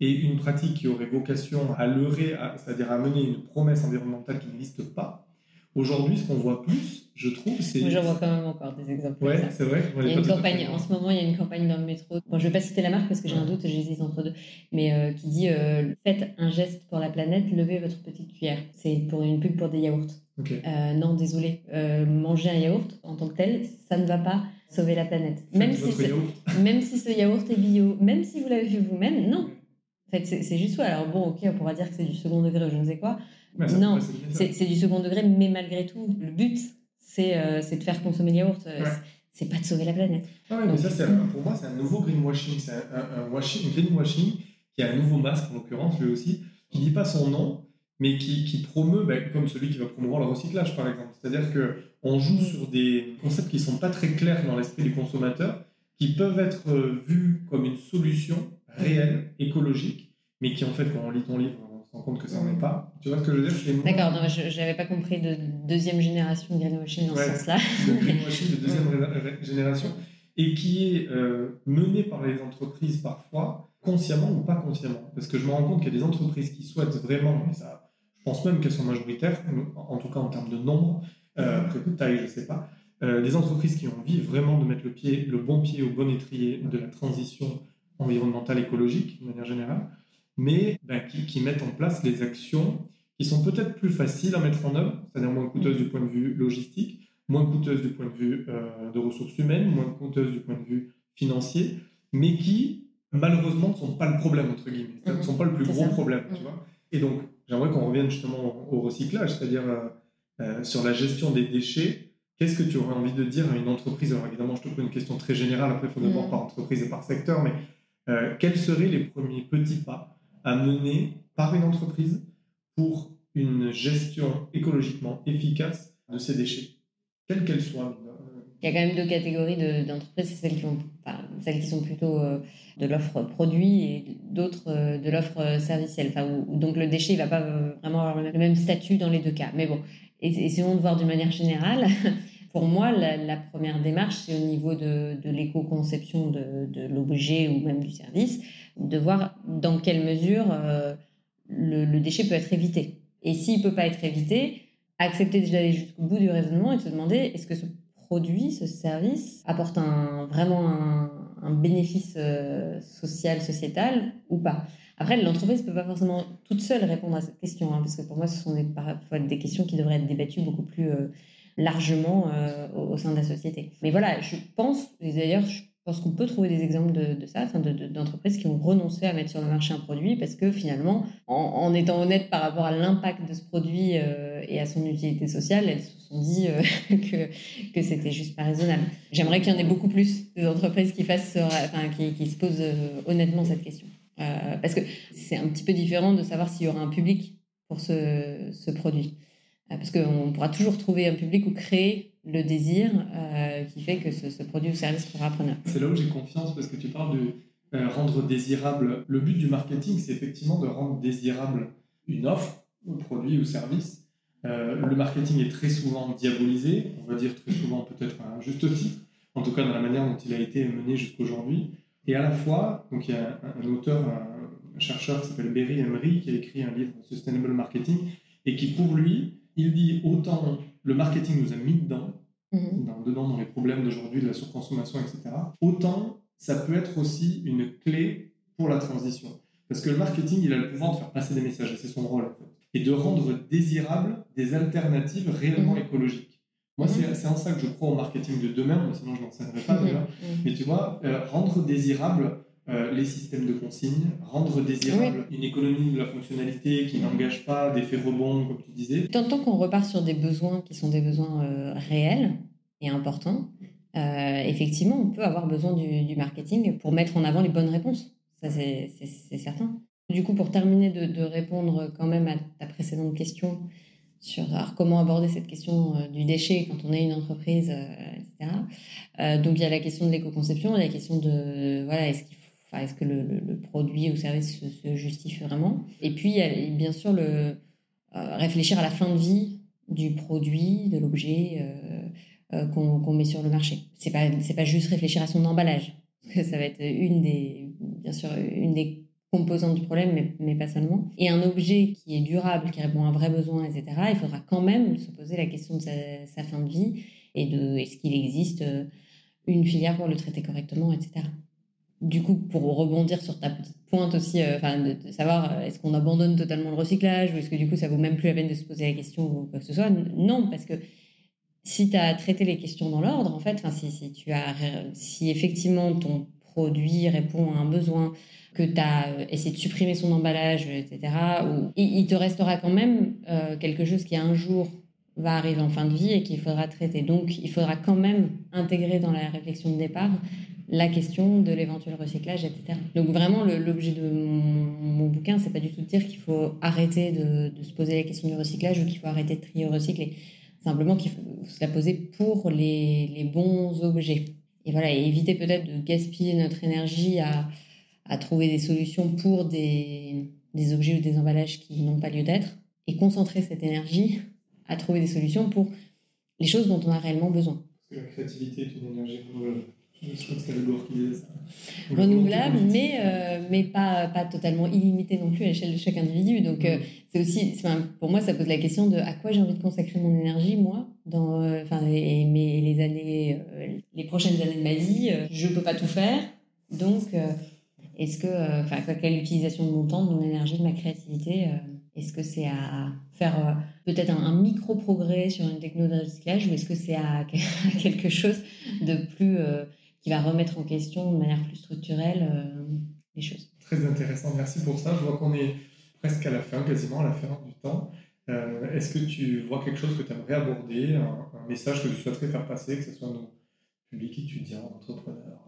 et une pratique qui aurait vocation à leurrer, c'est-à-dire à mener une promesse environnementale qui n'existe pas. Aujourd'hui, ce qu'on voit plus, je trouve, c'est. Moi, j'en vois quand même encore des exemples. Ouais, c'est vrai. Il y a une campagne, en ce moment, il y a une campagne dans le métro. Bon, je ne vais pas citer la marque parce que j'ai un doute, j'hésite entre deux, mais euh, qui dit euh, Faites un geste pour la planète, levez votre petite cuillère. C'est pour une pub pour des yaourts. Euh, non, désolé. manger un yaourt en tant que tel, ça ne va pas sauver la planète. Même si, même si ce yaourt est bio, même si vous l'avez fait vous-même, non c'est juste ça. Alors bon, ok, on pourra dire que c'est du second degré ou je ne sais quoi. non, c'est du second degré, mais malgré tout, le but, c'est euh, de faire consommer le yaourt. Euh, c'est pas de sauver la planète. Ah mais ça, pour moi, c'est un nouveau greenwashing. C'est un, un, washing, greenwashing qui a un nouveau masque, en l'occurrence, lui aussi, qui dit pas son nom, mais qui, qui promeut, ben, comme celui qui va promouvoir le recyclage, par exemple. C'est-à-dire qu'on joue mm. sur des concepts qui ne sont pas très clairs dans l'esprit du consommateur, qui peuvent être euh, vus comme une solution réelle, écologique, mais qui en fait, quand on lit ton livre, on se rend compte que ça n'en est pas. Tu vois ce que je veux dire? D'accord, je n'avais pas compris de deuxième génération de greenwashing dans ce sens-là. De greenwashing de deuxième génération, et qui est euh, mené par les entreprises parfois, consciemment ou pas consciemment. Parce que je me rends compte qu'il y a des entreprises qui souhaitent vraiment, mais ça, je pense même qu'elles sont majoritaires, en tout cas en termes de nombre, euh, après taille, je ne sais pas. les entreprises qui ont envie vraiment de mettre le, pied, le bon pied au bon étrier de la transition environnementale écologique, de manière générale, mais ben, qui, qui, mettent en place les actions qui sont peut-être plus faciles à mettre en œuvre, c'est-à-dire moins coûteuses du point de vue logistique, moins coûteuses du point de vue de ressources humaines, moins coûteuses du point de vue financier, mais qui, malheureusement, ne sont pas le problème, entre guillemets. ne sont pas le plus gros problème, tu mhm. vois. Et donc, j'aimerais qu'on revienne justement au recyclage, c'est-à-dire euh, euh, sur la gestion des déchets. Qu'est-ce que tu aurais envie de dire à une entreprise? Alors évidemment, je te pose une question très générale, après il faut d'abord mhm. par entreprise et par secteur, mais euh, quels seraient les premiers petits pas à mener par une entreprise pour une gestion écologiquement efficace de ces déchets, quelles qu'elles soient? Il y a quand même deux catégories d'entreprises, celles qui, sont plutôt euh, de l'offre produit et d'autres euh, de l'offre servicielle. Donc le déchet, il va pas vraiment avoir le même statut dans les deux cas. Mais bon, essayons de voir d'une manière générale. Pour moi, la, première démarche, c'est au niveau de, l'éco-conception de, l'objet ou même du service, de voir dans quelle mesure le, le, déchet peut être évité. Et s'il ne peut pas être évité, accepter d'aller jusqu'au bout du raisonnement et de se demander est-ce que ce produit, ce service apporte vraiment un, bénéfice euh, social, sociétal ou pas? Après, l'entreprise ne peut pas forcément toute seule répondre à cette question, hein, parce que pour moi, ce sont des, parfois des questions qui devraient être débattues beaucoup plus euh, largement euh, au, sein de la société. Mais voilà, je pense, et d'ailleurs, je pense qu'on peut trouver des exemples de, ça, d'entreprises qui ont renoncé à mettre sur le marché un produit parce que finalement, en, étant honnête par rapport à l'impact de ce produit euh, et à son utilité sociale, elles se sont dit euh, que, que c'était juste pas raisonnable. J'aimerais qu'il y en ait beaucoup plus d'entreprises qui, enfin, qui, se posent honnêtement cette question. parce que c'est un petit peu différent de savoir s'il y aura un public pour ce produit. Parce qu'on pourra toujours trouver un public ou créer le désir euh, qui fait que ce, produit ou service sera preneur. C'est là où j'ai confiance parce que tu parles de euh, rendre désirable. Le but du marketing, c'est effectivement de rendre désirable une offre, un produit ou service. Euh, le marketing est très souvent diabolisé, on va dire très souvent peut-être à un juste titre, en tout cas dans la manière dont il a été mené jusqu'aujourd'hui. Et à la fois, donc il y a un, auteur, un, chercheur qui s'appelle Berry Emery qui a écrit un livre Sustainable Marketing et qui pour lui, il dit autant le marketing nous a mis dedans, mhm. dedans dans les problèmes d'aujourd'hui, de la surconsommation, etc., autant ça peut être aussi une clé pour la transition. Parce que le marketing, il a le pouvoir de faire passer des messages, et c'est son rôle, et de rendre désirables des alternatives réellement mhm. écologiques. Moi, mhm. c'est en ça que je crois au marketing de demain, sinon je n'enseignerai pas déjà. Mais tu vois, euh, rendre désirable euh, les systèmes de consigne, rendre désirable une économie de la fonctionnalité qui n'engage pas d'effet rebond, comme tu disais. Tant, qu'on repart sur des besoins qui sont des besoins euh, réels et importants, euh, effectivement, on peut avoir besoin du, marketing pour mettre en avant les bonnes réponses. Ça, c'est certain. Du coup, pour terminer de, répondre quand même à ta précédente question sur comment aborder cette question du déchet quand on est une entreprise, etc. donc, il y a la question de l'éco-conception, il y a la question de, voilà, est-ce qu'il est-ce que le, produit ou service se, justifie vraiment? Et puis, bien sûr euh, réfléchir à la fin de vie du produit, de l'objet euh, euh, qu'on met sur le marché. C'est pas c'est pas juste réfléchir à son emballage. Ça va être une des bien sûr une des composantes du problème, mais, pas seulement. Et un objet qui est durable, qui répond à un vrai besoin, etc. Il faudra quand même se poser la question de sa fin de vie et de est-ce qu'il existe une filière pour le traiter correctement, etc du coup, pour rebondir sur ta petite pointe aussi, euh, de, savoir euh, est-ce qu'on abandonne totalement le recyclage ou est-ce que du coup ça vaut même plus la peine de se poser la question ou quoi que ce soit? Non, parce que si tu as traité les questions dans l'ordre, en fait, si, si, tu as, si effectivement ton produit répond à un besoin, que tu as euh, essayé de supprimer son emballage, etc., ou, il, te restera quand même quelque chose qui un jour va arriver en fin de vie et qu'il faudra traiter. Donc, il faudra quand même intégrer dans la réflexion de départ la question de l'éventuel recyclage, etc. Donc vraiment, l'objet de mon, bouquin, c'est pas du tout de dire qu'il faut arrêter de, se poser la question du recyclage ou qu'il faut arrêter de trier ou recycler. Simplement qu'il faut se la poser pour les, bons objets. Et voilà, et éviter peut-être de gaspiller notre énergie à, trouver des solutions pour des, des objets ou des emballages qui n'ont pas lieu d'être et concentrer cette énergie à trouver des solutions pour les choses dont on a réellement besoin. Parce que la créativité est une énergie renouvelable. Je crois que c'est le qui disait ça. Renouvelable, mais, euh, mais pas, pas totalement illimité non plus à l'échelle de chaque individu. Donc, euh, c'est aussi, pour moi, ça pose la question de à quoi j'ai envie de consacrer mon énergie, moi, dans enfin, et, les années, les prochaines années de ma vie. je peux pas tout faire. Donc, est-ce que, enfin, quelle utilisation de mon temps, de mon énergie, de ma créativité est-ce que c'est à faire euh, peut-être un, micro-progrès sur une technologie de recyclage ou est-ce que c'est à, quelque chose de plus euh, qui va remettre en question de manière plus structurelle euh, les choses Très intéressant, merci pour ça. Je vois qu'on est presque à la fin, quasiment à la fin du temps. est-ce que tu vois quelque chose que tu aimerais aborder, un, un, message que tu souhaiterais faire passer, que ce soit nos publics étudiants, entrepreneurs?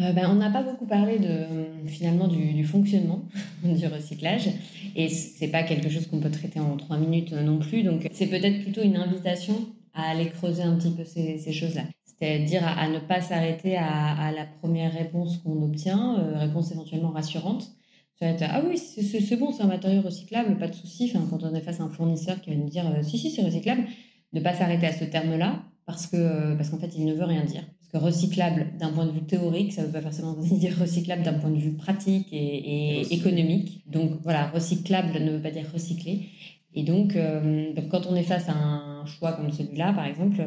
Euh, ben, on n'a pas beaucoup parlé de, finalement du, fonctionnement du recyclage et c'est pas quelque chose qu'on peut traiter en trois minutes non plus. Donc c'est peut-être plutôt une invitation à aller creuser un petit peu ces, choses-là. C'est-à-dire à, ne pas s'arrêter à, la première réponse qu'on obtient, euh, réponse éventuellement rassurante. Ça va être, ah oui, c'est bon, c'est un matériau recyclable, pas de souci. Enfin, quand on est face à un fournisseur qui va nous dire, euh, si, si, c'est recyclable, ne pas s'arrêter à ce terme-là parce que parce qu'en fait, il ne veut rien dire recyclable d'un point de vue théorique, ça ne veut pas forcément dire recyclable d'un point de vue pratique et, économique. Donc voilà, recyclable ne veut pas dire recycler. Et donc, euh, quand on est face à un choix comme celui-là, par exemple,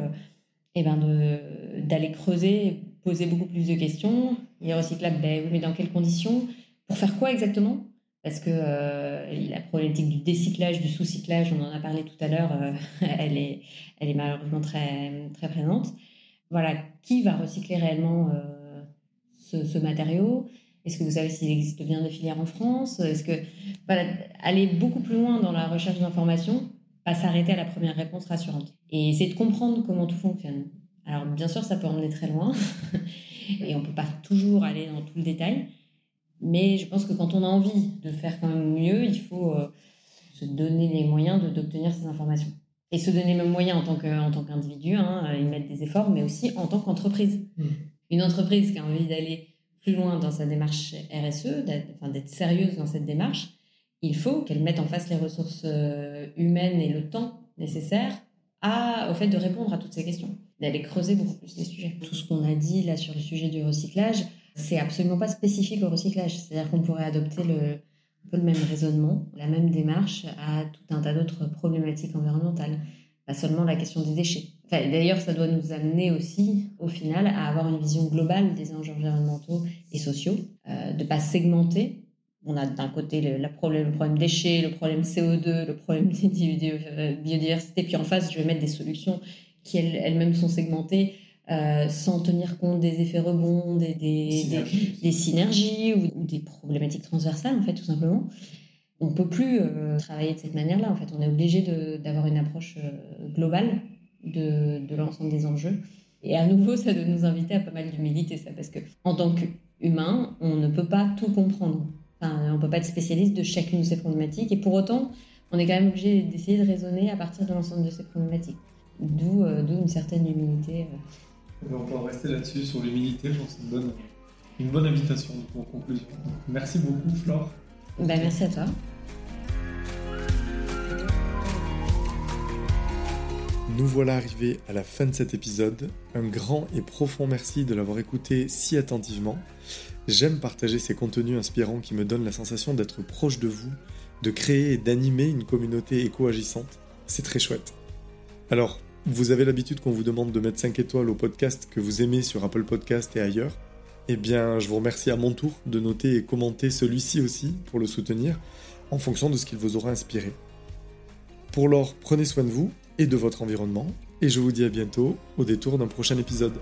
euh, eh ben d'aller creuser, poser beaucoup plus de questions. Il est recyclable, ben mais dans quelles conditions? Pour faire quoi exactement? Parce que euh, la problématique du décyclage, du sous-cyclage, on en a parlé tout à l'heure, elle, est, elle est malheureusement très, très présente. Voilà, qui va recycler réellement euh, ce, matériau? Est-ce que vous savez s'il existe bien des filières en France? Est-ce que aller beaucoup plus loin dans la recherche d'informations, pas s'arrêter à la première réponse rassurante et essayer de comprendre comment tout fonctionne. Alors bien sûr, ça peut emmener très loin et on peut pas toujours aller dans tout le détail, mais je pense que quand on a envie de faire quand même mieux, il faut euh, se donner les moyens d'obtenir ces informations et se donner même moyen en tant qu'individu, hein, euh, y mettre des efforts, mais aussi en tant qu'entreprise. Mm. Une entreprise qui a envie d'aller plus loin dans sa démarche RSE, d'être sérieuse dans cette démarche, il faut qu'elle mette en face les ressources euh, humaines et le temps nécessaire à, au fait de répondre à toutes ces questions, d'aller creuser beaucoup plus les sujets. Tout ce qu'on a dit là sur le sujet du recyclage, c'est absolument pas spécifique au recyclage. C'est-à-dire qu'on pourrait adopter le, peu le même raisonnement, la même démarche à tout un tas d'autres problématiques environnementales, pas seulement la question des déchets. D'ailleurs, ça doit nous amener aussi, au final, à avoir une vision globale des enjeux environnementaux et sociaux, euh, de pas segmenter. On a d'un côté le, problème, le problème déchets, le problème CO2, le problème euh, biodiversité, puis en face, je vais mettre des solutions qui elles-mêmes sont segmentées euh, sans tenir compte des effets rebonds, des, des, synergies. ou, des problématiques transversales, en fait, tout simplement. On ne peut plus euh, travailler de cette manière-là, en fait. On est obligé d'avoir une approche euh, globale de, de l'ensemble des enjeux. Et à nouveau, ça doit nous inviter à pas mal d'humilité, ça, parce que en tant qu'humain, on ne peut pas tout comprendre. Enfin, on ne peut pas être spécialiste de chacune de ces problématiques. Et pour autant, on est quand même obligé d'essayer de raisonner à partir de l'ensemble de ces problématiques. D'où une certaine humilité on peut rester là-dessus, sur l'humilité. Je pense que c'est une bonne, une bonne invitation pour conclusion. Merci beaucoup, Flore. Bah, merci à toi. Nous voilà arrivés à la fin de cet épisode. Un grand et profond merci de l'avoir écouté si attentivement. J'aime partager ces contenus inspirants qui me donnent la sensation d'être proche de vous, de créer et d'animer une communauté éco-agissante. C'est très chouette. Alors, vous avez l'habitude qu'on vous demande de mettre 5 étoiles au podcast que vous aimez sur Apple Podcast et ailleurs. Eh bien, je vous remercie à mon tour de noter et commenter celui-ci aussi pour le soutenir en fonction de ce qu'il vous aura inspiré. Pour l'or, prenez soin de vous et de votre environnement et je vous dis à bientôt au détour d'un prochain épisode.